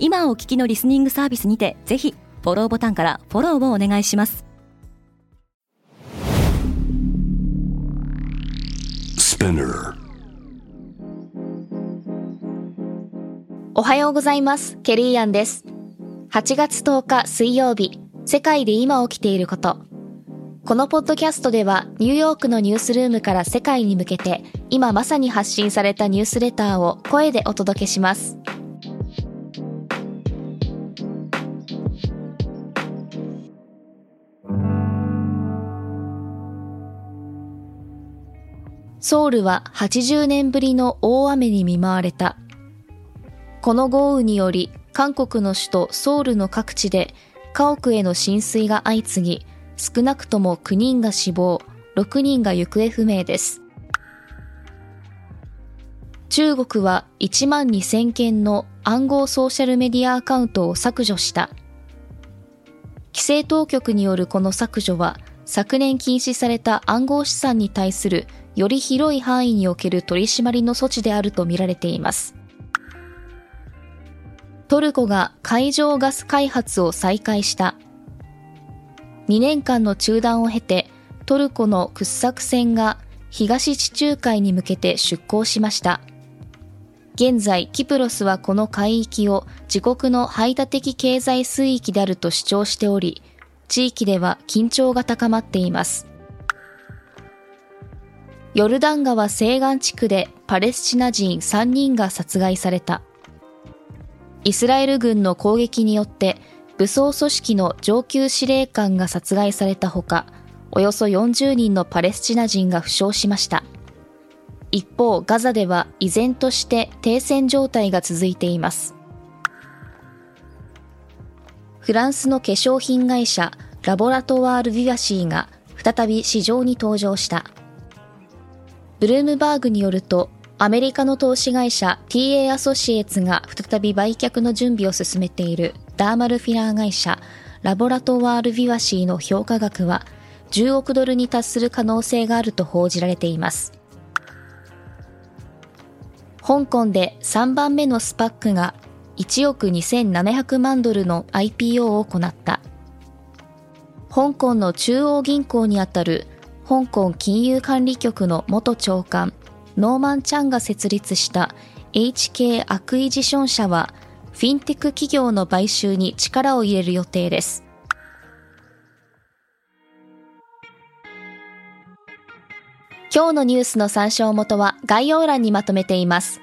今お聞きのリスニングサービスにてぜひフォローボタンからフォローをお願いします。おはようございます。ケリーアンです。8月10日水曜日世界で今起きていること。このポッドキャストではニューヨークのニュースルームから世界に向けて今まさに発信されたニュースレターを声でお届けします。ソウルは80年ぶりの大雨に見舞われた。この豪雨により韓国の首都ソウルの各地で家屋への浸水が相次ぎ、少なくとも9人が死亡、6人が行方不明です。中国は1万2000件の暗号ソーシャルメディアアカウントを削除した。規制当局によるこの削除は、昨年禁止された暗号資産に対するより広い範囲における取り締まりの措置であるとみられています。トルコが海上ガス開発を再開した。2年間の中断を経て、トルコの掘削船が東地中海に向けて出港しました。現在、キプロスはこの海域を自国の排他的経済水域であると主張しており、地域では緊張が高まっています。ヨルダン川西岸地区でパレスチナ人3人が殺害された。イスラエル軍の攻撃によって武装組織の上級司令官が殺害されたほか、およそ40人のパレスチナ人が負傷しました。一方、ガザでは依然として停戦状態が続いています。フランスの化粧品会社ラボラトワール・ビワシーが再び市場に登場した。ブルームバーグによると、アメリカの投資会社 TA アソシエツが再び売却の準備を進めているダーマルフィラー会社ラボラトワール・ビワシーの評価額は10億ドルに達する可能性があると報じられています。香港で3番目のスパックが1億2700万ドルの IPO を行った。香港の中央銀行にあたる香港金融管理局の元長官ノーマン・チャンが設立した HK アクイジション社はフィンテック企業の買収に力を入れる予定です。今日のニュースの参照元は概要欄にまとめています。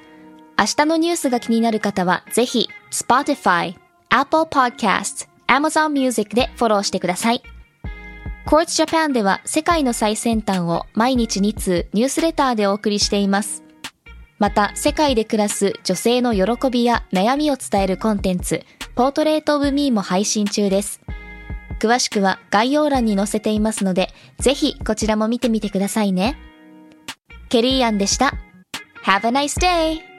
明日のニュースが気になる方はぜひ Spotify、Apple Podcast、Amazon Music でフォローしてください。Quartz Japan では世界の最先端を毎日2通ニュースレターでお送りしています。また、世界で暮らす女性の喜びや悩みを伝えるコンテンツ、ポートレートオブミーも配信中です。詳しくは概要欄に載せていますので、ぜひこちらも見てみてくださいね。ケリーアンでした。Have a nice day!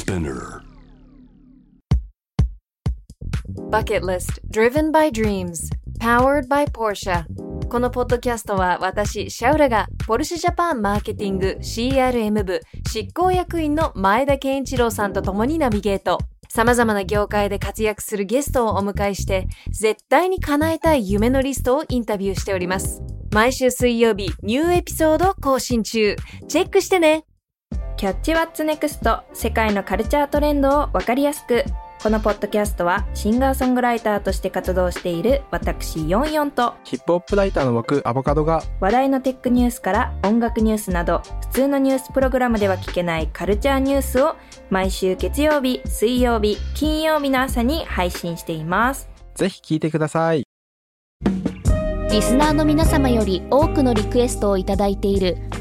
Spinner Bucket List Driven by Dreams Powered by Porsche このポッドキャストは私、シャウラがポルシェジャパンマーケティング CRM 部執行役員の前田健一郎さんと共にナビゲート。様々な業界で活躍するゲストをお迎えして、絶対に叶えたい夢のリストをインタビューしております。毎週水曜日、ニューエピソード更新中。チェックしてねキャッチワッツネクスト世界のカルチャートレンドをわかりやすくこのポッドキャストはシンガーソングライターとして活動している私ヨンヨンとヒップホップライターの僕アボカドが話題のテックニュースから音楽ニュースなど普通のニュースプログラムでは聞けないカルチャーニュースを毎週月曜日、水曜日、金曜日の朝に配信しています。ぜひ聞いてください。リスナーの皆様より多くのリクエストをいただいている